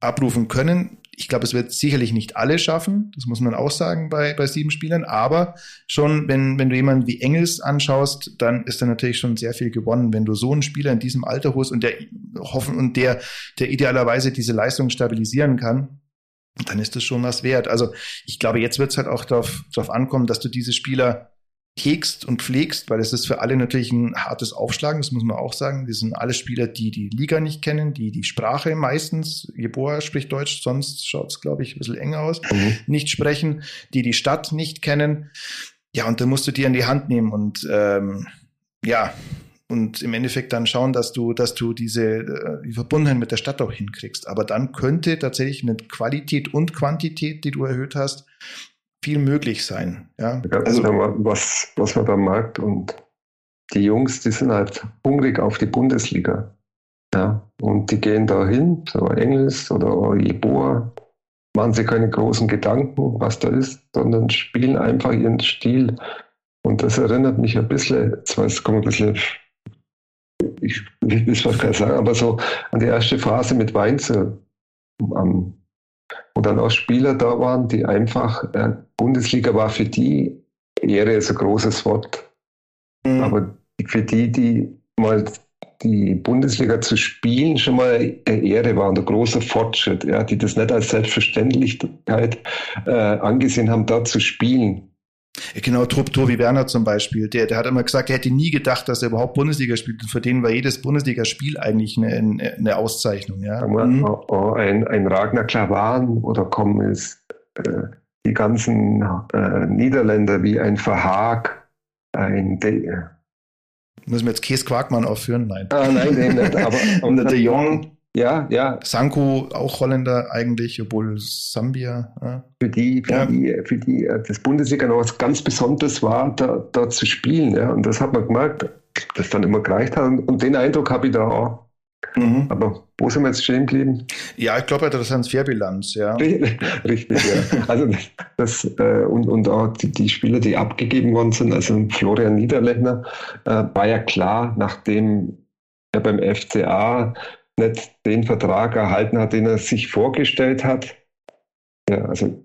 S2: abrufen können. Ich glaube, es wird sicherlich nicht alle schaffen, das muss man auch sagen bei, bei sieben Spielern, aber schon, wenn, wenn du jemanden wie Engels anschaust, dann ist da natürlich schon sehr viel gewonnen, wenn du so einen Spieler in diesem Alter holst und der hoffen und der, der idealerweise diese Leistung stabilisieren kann, dann ist das schon was wert. Also ich glaube, jetzt wird es halt auch darauf, darauf ankommen, dass du diese Spieler hegst und pflegst, weil es ist für alle natürlich ein hartes Aufschlagen, das muss man auch sagen. Wir sind alle Spieler, die die Liga nicht kennen, die die Sprache meistens, Jeboa spricht Deutsch, sonst schaut es, glaube ich, ein bisschen enger aus, mhm. nicht sprechen, die die Stadt nicht kennen. Ja, und dann musst du die in die Hand nehmen und ähm, ja, und im Endeffekt dann schauen, dass du, dass du diese äh, die Verbundenheit mit der Stadt auch hinkriegst. Aber dann könnte tatsächlich mit Qualität und Quantität, die du erhöht hast, viel möglich sein. Ja?
S3: Also was, was man da merkt und die Jungs, die sind halt hungrig auf die Bundesliga. Ja, und die gehen da hin, so Engels oder Jeboa, machen sich keine großen Gedanken, was da ist, sondern spielen einfach ihren Stil. Und das erinnert mich ein bisschen, zwar es kommt ein bisschen, ich will es was gar sagen, aber so an die erste Phase mit Weinzel am wo dann auch Spieler da waren, die einfach, äh, Bundesliga war für die, Ehre ist ein großes Wort, mhm. aber für die, die mal die Bundesliga zu spielen, schon mal eine Ehre war und ein großer Fortschritt, ja, die das nicht als Selbstverständlichkeit äh, angesehen haben, da zu spielen.
S2: Genau, Tobi Werner zum Beispiel, der, der hat immer gesagt, er hätte nie gedacht, dass er überhaupt Bundesliga spielt. Und für den war jedes Bundesligaspiel eigentlich eine, eine Auszeichnung. Ja.
S3: Mhm. Ein, ein Ragnar Klavan oder kommen es äh, die ganzen äh, Niederländer wie ein Verhaag, ein De
S2: Müssen wir jetzt Kees Quarkmann aufführen? Nein.
S3: Ah, nein, den nicht, aber, aber
S2: De Jong.
S3: Ja, ja.
S2: Sanko, auch Holländer eigentlich, obwohl Sambia. Ja.
S3: Für die, für ja. die, für die äh, das Bundesliga noch was ganz Besonderes war, da, da zu spielen. Ja. Und das hat man gemerkt, dass dann immer gereicht hat. Und den Eindruck habe ich da auch. Mhm. Aber wo sind wir jetzt stehen geblieben?
S2: Ja, ich glaube, das ist Transferbilanz, ja.
S3: Richtig, ja. Also das, äh, und, und auch die, die Spieler, die abgegeben worden sind, also Florian Niederlechner, äh, war ja klar, nachdem er beim FCA nicht den Vertrag erhalten hat, den er sich vorgestellt hat. Ja, also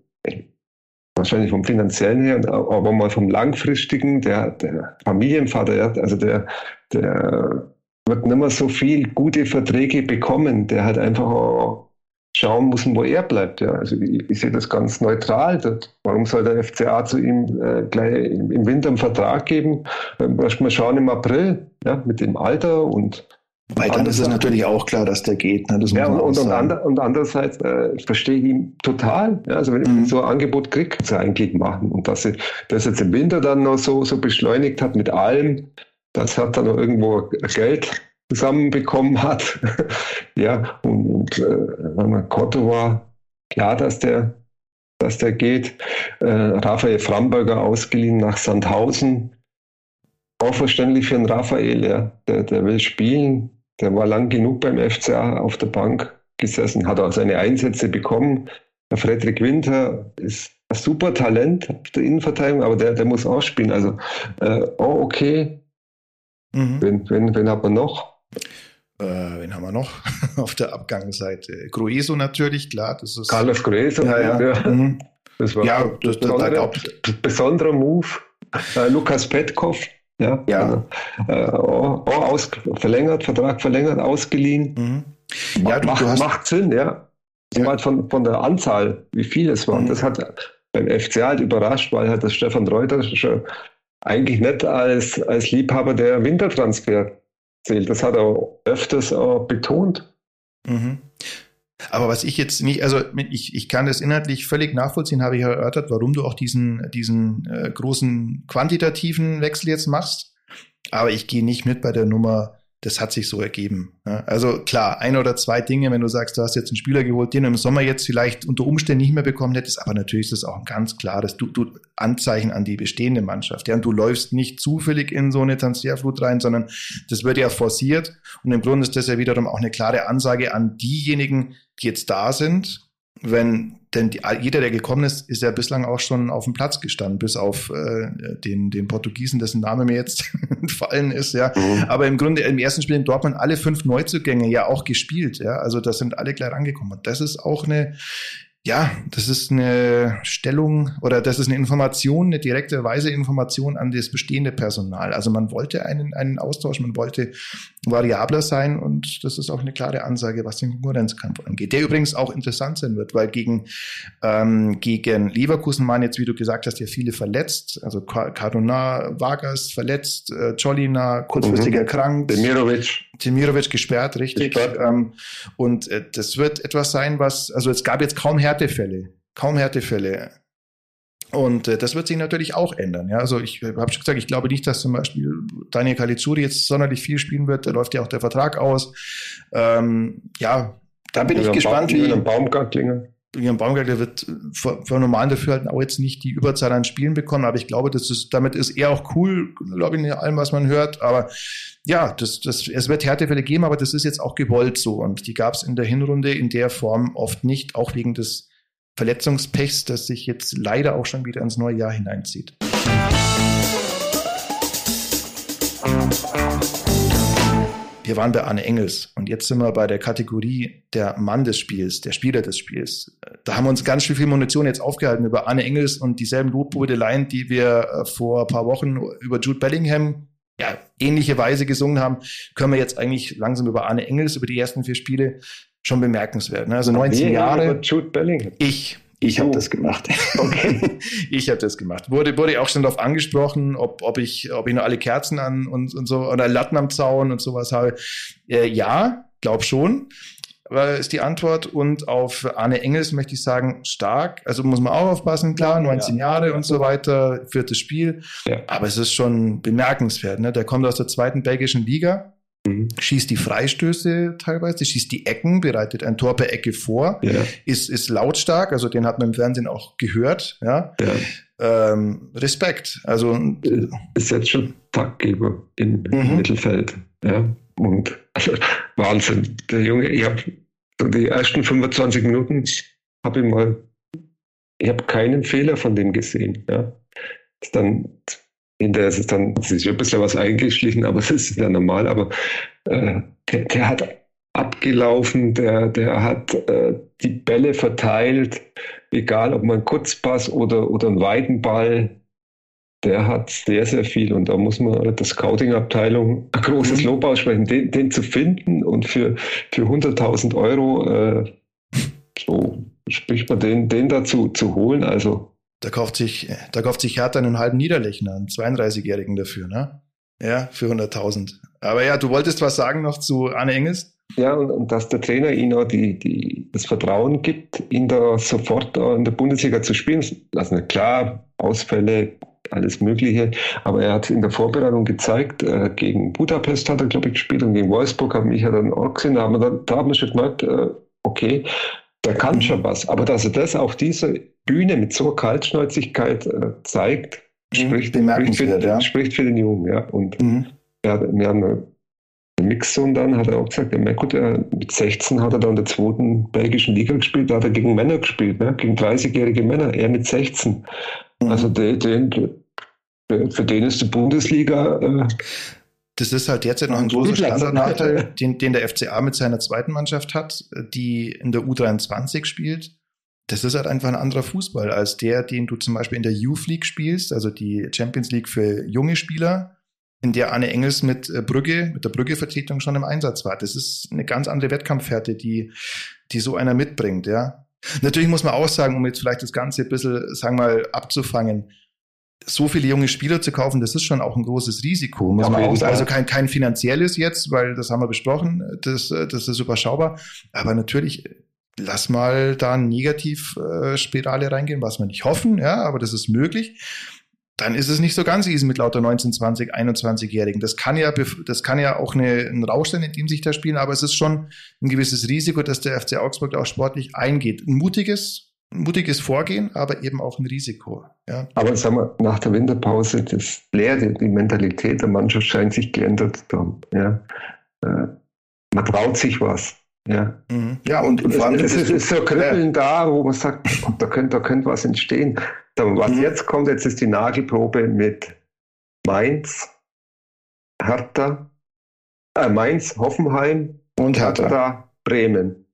S3: wahrscheinlich vom finanziellen her, aber mal vom langfristigen, der, der Familienvater, also der, der wird nicht mehr so viel gute Verträge bekommen, der halt einfach auch schauen muss, wo er bleibt. Ja. Also ich, ich sehe das ganz neutral. Das, warum soll der FCA zu ihm äh, gleich im Winter einen Vertrag geben? Ähm, Erstmal schauen im April, ja, mit dem Alter und
S2: weil dann ist es natürlich auch klar, dass der geht. Ne?
S3: ja, und, und, ander, und, andererseits äh, verstehe ich ihn total. Ja, also wenn mhm. ich so ein Angebot kriege, kann sie eigentlich machen. Und dass er das jetzt im Winter dann noch so, so beschleunigt hat mit allem, das hat dann noch irgendwo Geld zusammenbekommen hat. ja, und, und äh, wenn man Kotto war, klar, dass der, dass der geht. Äh, Raphael Framberger ausgeliehen nach Sandhausen. Auch verständlich für einen Raphael, ja. Der, der will spielen, der war lang genug beim FCA auf der Bank gesessen, hat auch seine Einsätze bekommen. Der Frederik Winter ist ein super Talent auf der Innenverteidigung, aber der, der muss auch spielen. Also, äh, oh, okay. Mhm. Wen, wen, wen hat man noch?
S2: Äh, wen haben wir noch auf der Abgangsseite? Grueso natürlich, klar. Das ist,
S3: Carlos Grueso,
S2: ja. ja. ja. Mhm.
S3: Das war ja, das, das, besondere, besonderer Move. Äh, Lukas Petkov, ja, ja. Also, äh, auch, auch aus, verlängert, Vertrag verlängert, ausgeliehen. Mhm. Ja, du, macht, du hast, macht Sinn, ja. ja. Von, von der Anzahl, wie viel es war. Mhm. Das hat beim FC halt überrascht, weil halt das Stefan Reuter schon eigentlich nicht als, als Liebhaber der Wintertransfer zählt. Das hat er öfters auch betont.
S2: Mhm. Aber was ich jetzt nicht, also ich, ich kann das inhaltlich völlig nachvollziehen, habe ich erörtert, warum du auch diesen, diesen äh, großen quantitativen Wechsel jetzt machst. Aber ich gehe nicht mit bei der Nummer das hat sich so ergeben. Also klar, ein oder zwei Dinge, wenn du sagst, du hast jetzt einen Spieler geholt, den du im Sommer jetzt vielleicht unter Umständen nicht mehr bekommen hättest, aber natürlich ist das auch ein ganz klares du, du Anzeichen an die bestehende Mannschaft. Ja, und du läufst nicht zufällig in so eine Transferflut rein, sondern das wird ja forciert. Und im Grunde ist das ja wiederum auch eine klare Ansage an diejenigen, die jetzt da sind, wenn denn die, jeder, der gekommen ist, ist ja bislang auch schon auf dem Platz gestanden, bis auf äh, den, den Portugiesen, dessen Name mir jetzt entfallen ist, ja. Mhm. Aber im Grunde im ersten Spiel in Dortmund alle fünf Neuzugänge ja auch gespielt, ja. Also das sind alle gleich rangekommen. Und das ist auch eine, ja, das ist eine Stellung oder das ist eine Information, eine direkte Weise Information an das bestehende Personal. Also man wollte einen, einen Austausch, man wollte variabler sein und das ist auch eine klare Ansage, was den Konkurrenzkampf angeht. Der übrigens auch interessant sein wird, weil gegen, ähm, gegen Leverkusen waren jetzt, wie du gesagt hast, ja viele verletzt. Also Cardona, Vargas verletzt, äh, Jolina kurzfristig mhm. erkrankt.
S3: Demirovic.
S2: Demirovic gesperrt, richtig. Gesperrt. Ähm, und äh, das wird etwas sein, was, also es gab jetzt kaum Härtefälle. Kaum Härtefälle. Und äh, das wird sich natürlich auch ändern. Ja? Also ich habe schon gesagt, ich glaube nicht, dass zum Beispiel Daniel Calizzuri jetzt sonderlich viel spielen wird. Da läuft ja auch der Vertrag aus. Ähm, ja, da bin ich gespannt,
S3: wie. Baumgartlinger.
S2: Julian Baumgartner wird vor normalen Dafürhalten auch jetzt nicht die Überzahl an Spielen bekommen, aber ich glaube, das ist, damit ist er auch cool, glaube ich, in allem, was man hört. Aber ja, das, das, es wird Härtefälle geben, aber das ist jetzt auch gewollt so. Und die gab es in der Hinrunde in der Form oft nicht, auch wegen des Verletzungspechs, das sich jetzt leider auch schon wieder ins neue Jahr hineinzieht. Wir waren bei Arne Engels und jetzt sind wir bei der Kategorie der Mann des Spiels, der Spieler des Spiels. Da haben wir uns ganz schön viel Munition jetzt aufgehalten über Arne Engels und dieselben Lobhudeleien, die wir äh, vor ein paar Wochen über Jude Bellingham ja, ähnliche Weise gesungen haben, können wir jetzt eigentlich langsam über Arne Engels, über die ersten vier Spiele schon bemerkenswert. Ne? Also 19 Jahre.
S3: Jude Bellingham.
S2: Ich. Ich habe oh. das gemacht. Okay. ich habe das gemacht. Wurde, wurde auch schon darauf angesprochen, ob, ob, ich, ob ich noch alle Kerzen an und, und so oder Latten am Zaun und sowas habe. Äh, ja, glaub schon ist die Antwort. Und auf Arne Engels möchte ich sagen, stark. Also muss man auch aufpassen, klar, 19 ja. Jahre und so weiter, viertes Spiel. Ja. Aber es ist schon bemerkenswert. Ne? Der kommt aus der zweiten belgischen Liga. Mhm. Schießt die Freistöße teilweise, schießt die Ecken, bereitet ein Tor per Ecke vor, ja. ist, ist lautstark, also den hat man im Fernsehen auch gehört. Ja. ja. Ähm, Respekt. Also
S3: ist jetzt schon Taktgeber im, mhm. Mittelfeld. Ja. Und also, Wahnsinn. Der Junge, ich habe die ersten 25 Minuten habe ich mal, ich habe keinen Fehler von dem gesehen. Ja. Dann hinterher ist es dann, es ist ein bisschen was eingeschlichen, aber es ist ja normal, aber äh, der, der, hat abgelaufen, der, der hat äh, die Bälle verteilt, egal ob man Kurzpass oder, oder einen weiten Ball, der hat sehr, sehr viel. Und da muss man der Scouting-Abteilung ein großes mhm. Lob aussprechen, den, den, zu finden und für, für 100.000 Euro äh, so spricht man den, den dazu zu holen, also
S2: da kauft sich, da kauft sich Hertha einen halben Niederlechner, einen 32-Jährigen dafür, ne? Ja, für 100.000. Aber ja, du wolltest was sagen noch zu Arne Engels?
S3: Ja, und, und dass der Trainer ihm auch die, die, das Vertrauen gibt, ihn da sofort in der Bundesliga zu spielen. Also klar, Ausfälle, alles Mögliche. Aber er hat in der Vorbereitung gezeigt, äh, gegen Budapest hat er, glaube ich, gespielt und gegen Wolfsburg haben mich ja dann auch gesehen. Da haben wir, da haben wir schon gemerkt, äh, okay, der kann schon was. Aber dass er das auf dieser Bühne mit so Kaltschnäuzigkeit äh, zeigt, mhm. spricht, spricht, für, ja. spricht, für, den Jungen. Ja. Und mhm. ja, wir haben einen Mixsohn dann, hat er auch gesagt, ja, gut, er, mit 16 hat er dann in der zweiten belgischen Liga gespielt, da hat er gegen Männer gespielt, ne? gegen 30-jährige Männer, er mit 16. Mhm. Also den, den, für den ist die Bundesliga äh,
S2: das ist halt derzeit noch ein großer Standardnachteil, den, den der FCA mit seiner zweiten Mannschaft hat, die in der U23 spielt. Das ist halt einfach ein anderer Fußball als der, den du zum Beispiel in der Youth League spielst, also die Champions League für junge Spieler, in der Anne Engels mit äh, Brügge, mit der Brügge-Vertretung schon im Einsatz war. Das ist eine ganz andere Wettkampfhärte, die, die so einer mitbringt, ja. Natürlich muss man auch sagen, um jetzt vielleicht das Ganze ein bisschen, sagen wir mal, abzufangen, so viele junge Spieler zu kaufen, das ist schon auch ein großes Risiko, muss man auch sagen. Also kein, kein finanzielles jetzt, weil das haben wir besprochen, das, das ist überschaubar. Aber natürlich, lass mal da eine Negativspirale reingehen, was wir nicht hoffen, ja, aber das ist möglich. Dann ist es nicht so ganz easy mit lauter 19, 20, 21-Jährigen. Das kann ja, das kann ja auch eine, ein Rausch sein, in dem sich da spielen, aber es ist schon ein gewisses Risiko, dass der FC Augsburg auch sportlich eingeht. Ein mutiges, mutiges Vorgehen, aber eben auch ein Risiko. Ja.
S3: Aber sagen wir, nach der Winterpause, das Leere, die Mentalität der Mannschaft scheint sich geändert zu haben. Ja. Äh, man traut sich was. Ja, mhm. ja und, und vor allem es, es ist so Kribbeln ja. da, wo man sagt, oh, da könnte, da könnte was entstehen. Was mhm. jetzt kommt, jetzt ist die Nagelprobe mit Mainz, Hertha, äh, Mainz, Hoffenheim und Hertha, Hertha Bremen.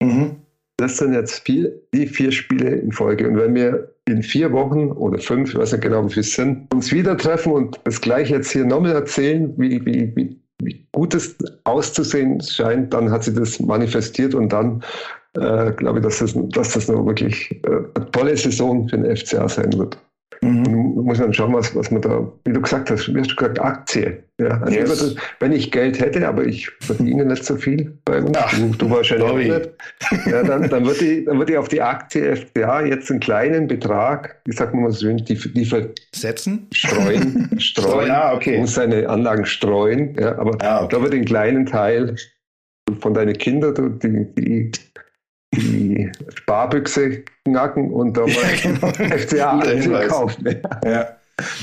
S3: Mhm. Das sind jetzt vier, die vier Spiele in Folge. Und wenn wir in vier Wochen oder fünf, ich weiß nicht genau, wie viel es sind, uns wieder treffen und das gleiche jetzt hier nochmal erzählen, wie, wie, wie, wie gut es auszusehen scheint, dann hat sie das manifestiert und dann äh, glaube ich, dass das, dass das noch wirklich äh, eine tolle Saison für den FCA sein wird. Mhm. muss man schauen, was, was man da, wie du gesagt hast, wie hast du gesagt, Aktie. Ja, also yes. wenn ich Geld hätte, aber ich verdiene nicht so viel bei uns, Ach, du, du wahrscheinlich nicht, ja, dann, dann, würde ich, dann würde ich auf die Aktie FCA jetzt einen kleinen Betrag, ich sag mal so, die, die
S2: setzen,
S3: streuen, streuen, ja, okay. muss seine Anlagen streuen, ja, aber ja, okay. da würde den kleinen Teil von deinen Kindern, die, die die Sparbüchse knacken und da mal ja, genau. FCA kaufen. Ja.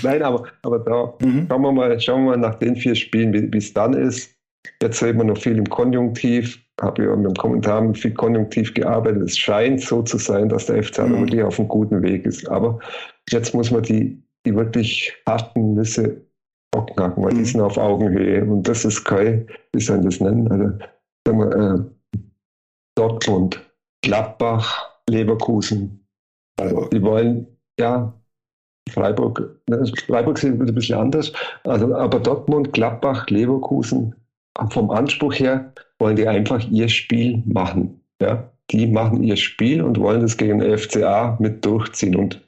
S3: Nein, aber, aber da mhm. schauen, wir mal, schauen wir mal nach den vier Spielen, wie es dann ist. Jetzt reden wir noch viel im Konjunktiv. Habe ja mit dem Kommentar viel Konjunktiv gearbeitet. Es scheint so zu sein, dass der FCA mhm. wirklich auf einem guten Weg ist. Aber jetzt muss man die, die wirklich harten Nüsse auch knacken, weil mhm. die sind auf Augenhöhe. Und das ist kein, wie soll ich das nennen? Also, sagen wir, äh, Dortmund Gladbach, Leverkusen. Freiburg. Die wollen, ja, Freiburg, ne, Freiburg sind ein bisschen anders, also, aber Dortmund, Gladbach, Leverkusen, vom Anspruch her wollen die einfach ihr Spiel machen. Ja? Die machen ihr Spiel und wollen das gegen den FCA mit durchziehen. Und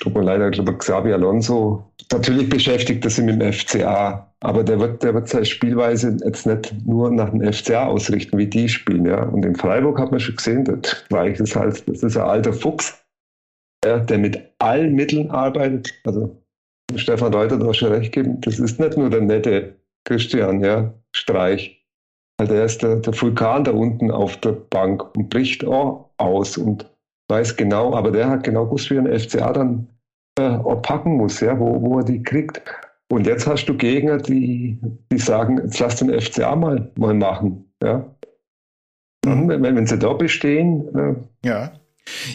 S3: tut mir leid, ich glaube, Xavi Alonso, natürlich beschäftigt das mit dem FCA, aber der wird, der wird seine Spielweise jetzt nicht nur nach dem FCA ausrichten, wie die spielen. Ja. Und in Freiburg hat man schon gesehen, das Reich ist halt, das ist ein alter Fuchs, ja, der mit allen Mitteln arbeitet. Also Stefan Reuter hat auch schon recht gegeben, das ist nicht nur der nette Christian, ja, Streich. Also er ist der, der Vulkan da unten auf der Bank und bricht auch aus und weiß genau, aber der hat genau gewusst, wie ein FCA dann äh, packen muss, ja, wo, wo er die kriegt. Und jetzt hast du Gegner, die, die sagen, jetzt lass den FCA mal, mal machen. Ja. Und wenn, wenn sie da bestehen.
S2: Äh, ja.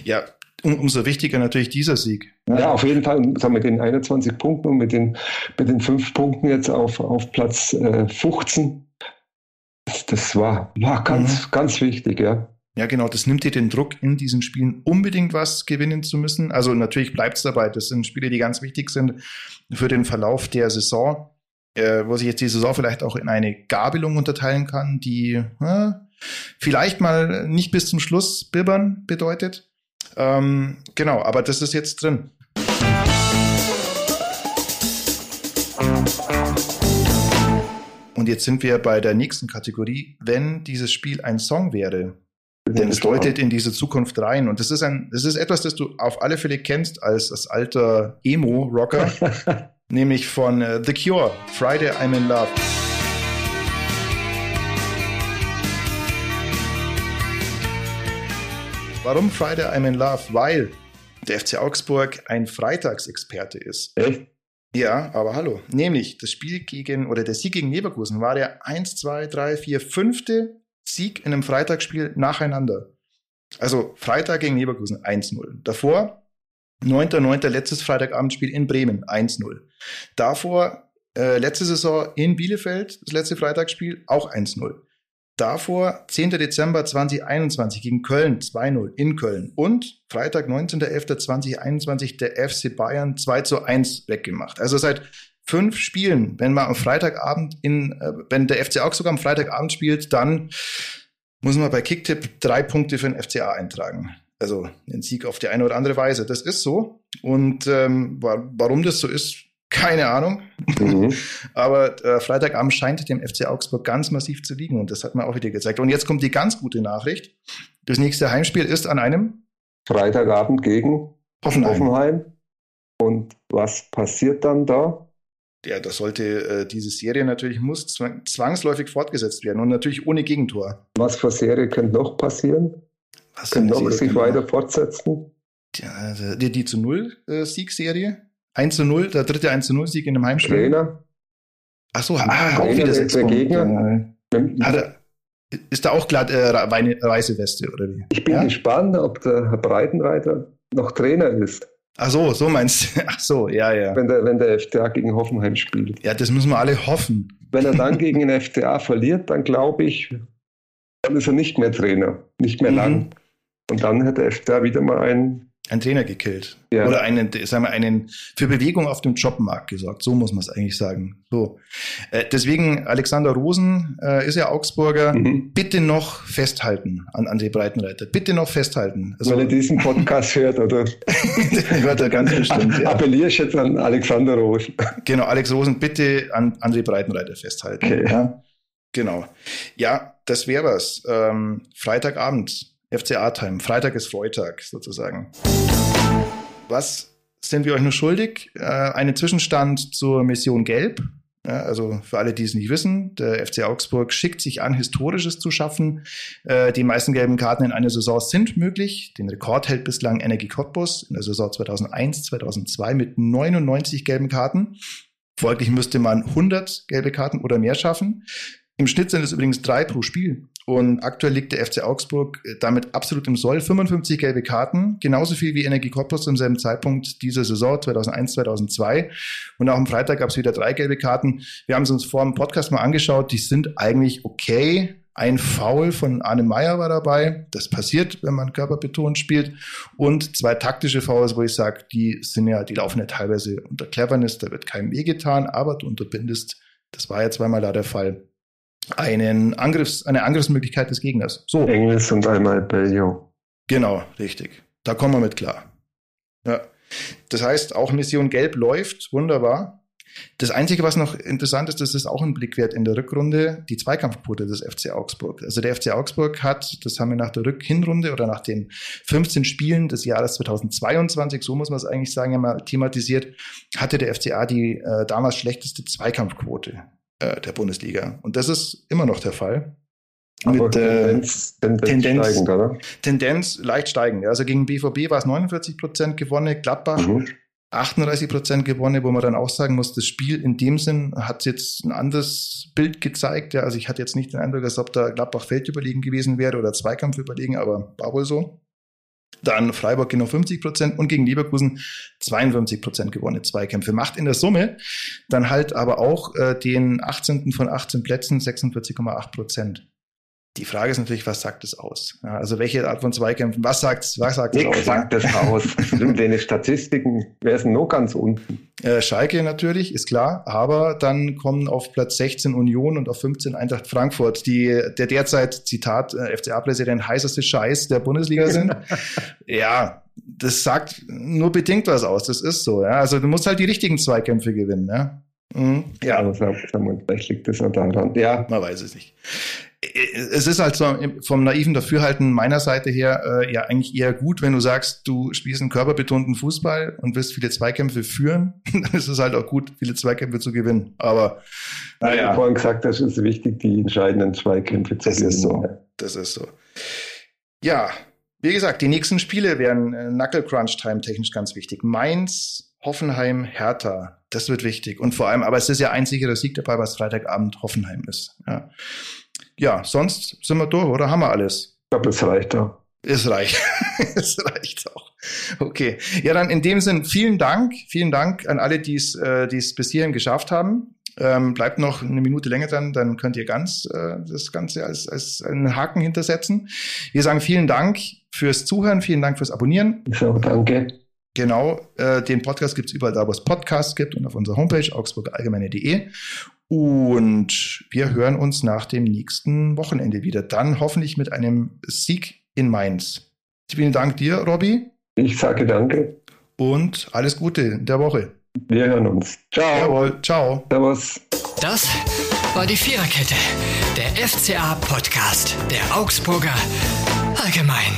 S2: Ja, um, umso wichtiger natürlich dieser Sieg.
S3: Ja, auf jeden Fall. Sagen mit den 21 Punkten und mit den, mit den fünf Punkten jetzt auf, auf Platz äh, 15. Das, das war, war ganz, mhm. ganz wichtig, ja.
S2: Ja, genau, das nimmt dir den Druck, in diesen Spielen unbedingt was gewinnen zu müssen. Also natürlich bleibt es dabei, das sind Spiele, die ganz wichtig sind für den Verlauf der Saison, äh, wo sich jetzt die Saison vielleicht auch in eine Gabelung unterteilen kann, die äh, vielleicht mal nicht bis zum Schluss bibbern bedeutet. Ähm, genau, aber das ist jetzt drin. Und jetzt sind wir bei der nächsten Kategorie. Wenn dieses Spiel ein Song wäre, denn es deutet in diese Zukunft rein. Und das ist ein, das ist etwas, das du auf alle Fälle kennst als, als alter Emo-Rocker, nämlich von uh, The Cure, Friday I'm in Love. Warum Friday I'm in Love? Weil der FC Augsburg ein Freitagsexperte ist.
S3: Echt?
S2: Ja, aber hallo. Nämlich das Spiel gegen oder der Sieg gegen Leverkusen war der 1, 2, 3, 4, fünfte Sieg in einem Freitagsspiel nacheinander. Also Freitag gegen Leverkusen 1-0. Davor 9.9. letztes Freitagabendspiel in Bremen 1-0. Davor äh, letzte Saison in Bielefeld, das letzte Freitagsspiel, auch 1-0. Davor 10. Dezember 2021 gegen Köln 2-0 in Köln. Und Freitag 19.11.2021 der FC Bayern 2 1 weggemacht. Also seit fünf Spielen, wenn man am Freitagabend in, äh, wenn der FC Augsburg am Freitagabend spielt, dann muss man bei Kicktipp drei Punkte für den FCA eintragen. Also einen Sieg auf die eine oder andere Weise. Das ist so. Und ähm, warum das so ist, keine Ahnung. Mhm. Aber äh, Freitagabend scheint dem FC Augsburg ganz massiv zu liegen. Und das hat man auch wieder gezeigt. Und jetzt kommt die ganz gute Nachricht. Das nächste Heimspiel ist an einem
S3: Freitagabend gegen Hoffenheim. Hoffenheim. Und was passiert dann da?
S2: Ja, das sollte äh, diese Serie natürlich muss zwangsläufig fortgesetzt werden und natürlich ohne Gegentor.
S3: Was für Serie könnte noch passieren? Was könnte noch sich weiter noch? fortsetzen?
S2: Ja, die, die zu Null äh, Siegserie. 1 zu 0, der dritte 1 zu 0 Sieg in einem Heimspiel.
S3: Trainer.
S2: Ach so, ah, auch wieder sechs
S3: der Gegner.
S2: Hat er, ist da auch glatt äh, weiße Weste oder wie?
S3: Ich bin ja? gespannt, ob der Herr Breitenreiter noch Trainer ist.
S2: Ach so, so meinst du. Ach so, ja, ja.
S3: Wenn der, wenn der FCA gegen Hoffenheim spielt.
S2: Ja, das müssen wir alle hoffen.
S3: Wenn er dann gegen den FCA verliert, dann glaube ich, dann ist er nicht mehr Trainer, nicht mehr mhm. lang. Und dann hat der FCA wieder mal einen
S2: einen Trainer gekillt. Ja. Oder einen, sagen wir, einen für Bewegung auf dem Jobmarkt gesorgt. So muss man es eigentlich sagen. So. Äh, deswegen, Alexander Rosen äh, ist ja Augsburger. Mhm. Bitte noch festhalten an André Breitenreiter. Bitte noch festhalten.
S3: Also, Weil er diesen Podcast hört, oder?
S2: hört er ganz bestimmt.
S3: Ja. Appelliere ich jetzt an Alexander Rosen.
S2: Genau, Alex Rosen, bitte an André Breitenreiter festhalten. Okay. Ja. Genau. Ja, das wäre was. Ähm, Freitagabend FCA-Time. Freitag ist Freitag sozusagen. Was sind wir euch nur schuldig? Äh, einen Zwischenstand zur Mission Gelb. Ja, also für alle, die es nicht wissen, der FC Augsburg schickt sich an, Historisches zu schaffen. Äh, die meisten gelben Karten in einer Saison sind möglich. Den Rekord hält bislang Energie Cottbus in der Saison 2001, 2002 mit 99 gelben Karten. Folglich müsste man 100 gelbe Karten oder mehr schaffen. Im Schnitt sind es übrigens drei pro Spiel. Und aktuell liegt der FC Augsburg äh, damit absolut im Soll. 55 gelbe Karten, genauso viel wie Energie Cottbus zum selben Zeitpunkt dieser Saison 2001, 2002. Und auch am Freitag gab es wieder drei gelbe Karten. Wir haben es uns vor dem Podcast mal angeschaut. Die sind eigentlich okay. Ein Foul von Arne Meyer war dabei. Das passiert, wenn man körperbetont spielt. Und zwei taktische Fouls, wo ich sage, die sind ja, die laufen ja teilweise unter Cleverness, da wird keinem weh getan, aber du unterbindest, das war ja zweimal da der Fall, einen Angriffs, eine Angriffsmöglichkeit des Gegners.
S3: So. Engels und einmal Bellio.
S2: Genau, richtig. Da kommen wir mit klar. Ja. Das heißt, auch Mission Gelb läuft wunderbar. Das Einzige, was noch interessant ist, das ist auch ein Blick wert in der Rückrunde, die Zweikampfquote des FC Augsburg. Also der FC Augsburg hat, das haben wir nach der Rückhinrunde oder nach den 15 Spielen des Jahres 2022, so muss man es eigentlich sagen, ja mal thematisiert, hatte der FCA die äh, damals schlechteste Zweikampfquote äh, der Bundesliga. Und das ist immer noch der Fall.
S3: Aber mit Tendenz, Tendenz, Tendenz, steigend, oder?
S2: Tendenz leicht steigend. Also gegen BVB war es 49 Prozent gewonnen, Gladbach mhm. 38 Prozent gewonnen, wo man dann auch sagen muss, das Spiel in dem Sinn hat jetzt ein anderes Bild gezeigt. Ja, also ich hatte jetzt nicht den Eindruck, als ob da Gladbach Feld überlegen gewesen wäre oder Zweikampf überlegen, aber war wohl so. Dann Freiburg genau 50 Prozent und gegen Leverkusen 52 Prozent gewonnene Zweikämpfe. Macht in der Summe dann halt aber auch äh, den 18. von 18 Plätzen 46,8 Prozent. Die Frage ist natürlich, was sagt es aus? Ja, also welche Art von Zweikämpfen, was sagt was sagt
S3: es aus? sagt es aus. Deine Statistiken, wer ist denn noch ganz unten?
S2: Äh, Schalke natürlich, ist klar, aber dann kommen auf Platz 16 Union und auf 15 Eintracht Frankfurt, die der derzeit, Zitat, äh, FCA-Präsident, heißeste Scheiß der Bundesliga sind. ja, das sagt nur bedingt was aus, das ist so. Ja? Also du musst halt die richtigen Zweikämpfe gewinnen. Ja?
S3: Mhm. Ja, aber sagen wir, vielleicht liegt das daran.
S2: Ja. Man weiß es nicht es ist halt so vom naiven Dafürhalten meiner Seite her äh, ja eigentlich eher gut, wenn du sagst, du spielst einen körperbetonten Fußball und willst viele Zweikämpfe führen, dann ist es halt auch gut, viele Zweikämpfe zu gewinnen. Aber
S3: naja. Ja, vorhin gesagt, das ist wichtig, die entscheidenden Zweikämpfe zu
S2: das gewinnen. Ist so. Das ist so. Ja, wie gesagt, die nächsten Spiele werden äh, Knuckle Crunch Time technisch ganz wichtig. Mainz, Hoffenheim, Hertha. Das wird wichtig. Und vor allem, aber es ist ja ein sicherer Sieg dabei, was Freitagabend Hoffenheim ist. Ja ja, sonst sind wir durch, oder haben wir alles?
S3: Ich glaube, es reicht auch.
S2: Es reicht. es reicht auch. Okay. Ja, dann in dem Sinn vielen Dank. Vielen Dank an alle, die es äh, die es bis hierhin geschafft haben. Ähm, bleibt noch eine Minute länger dran, dann könnt ihr ganz äh, das Ganze als, als einen Haken hintersetzen. Wir sagen vielen Dank fürs Zuhören, vielen Dank fürs Abonnieren.
S3: So, danke.
S2: Genau, äh, den Podcast gibt es überall da, wo es Podcasts gibt und auf unserer Homepage augsburgerallgemeine.de. Und wir hören uns nach dem nächsten Wochenende wieder. Dann hoffentlich mit einem Sieg in Mainz. Vielen Dank dir, Robby.
S3: Ich sage danke.
S2: Und alles Gute in der Woche.
S3: Wir hören uns.
S2: Ciao. Jawohl, ciao.
S3: Servus.
S1: Das war die Viererkette, der FCA-Podcast der Augsburger Allgemein.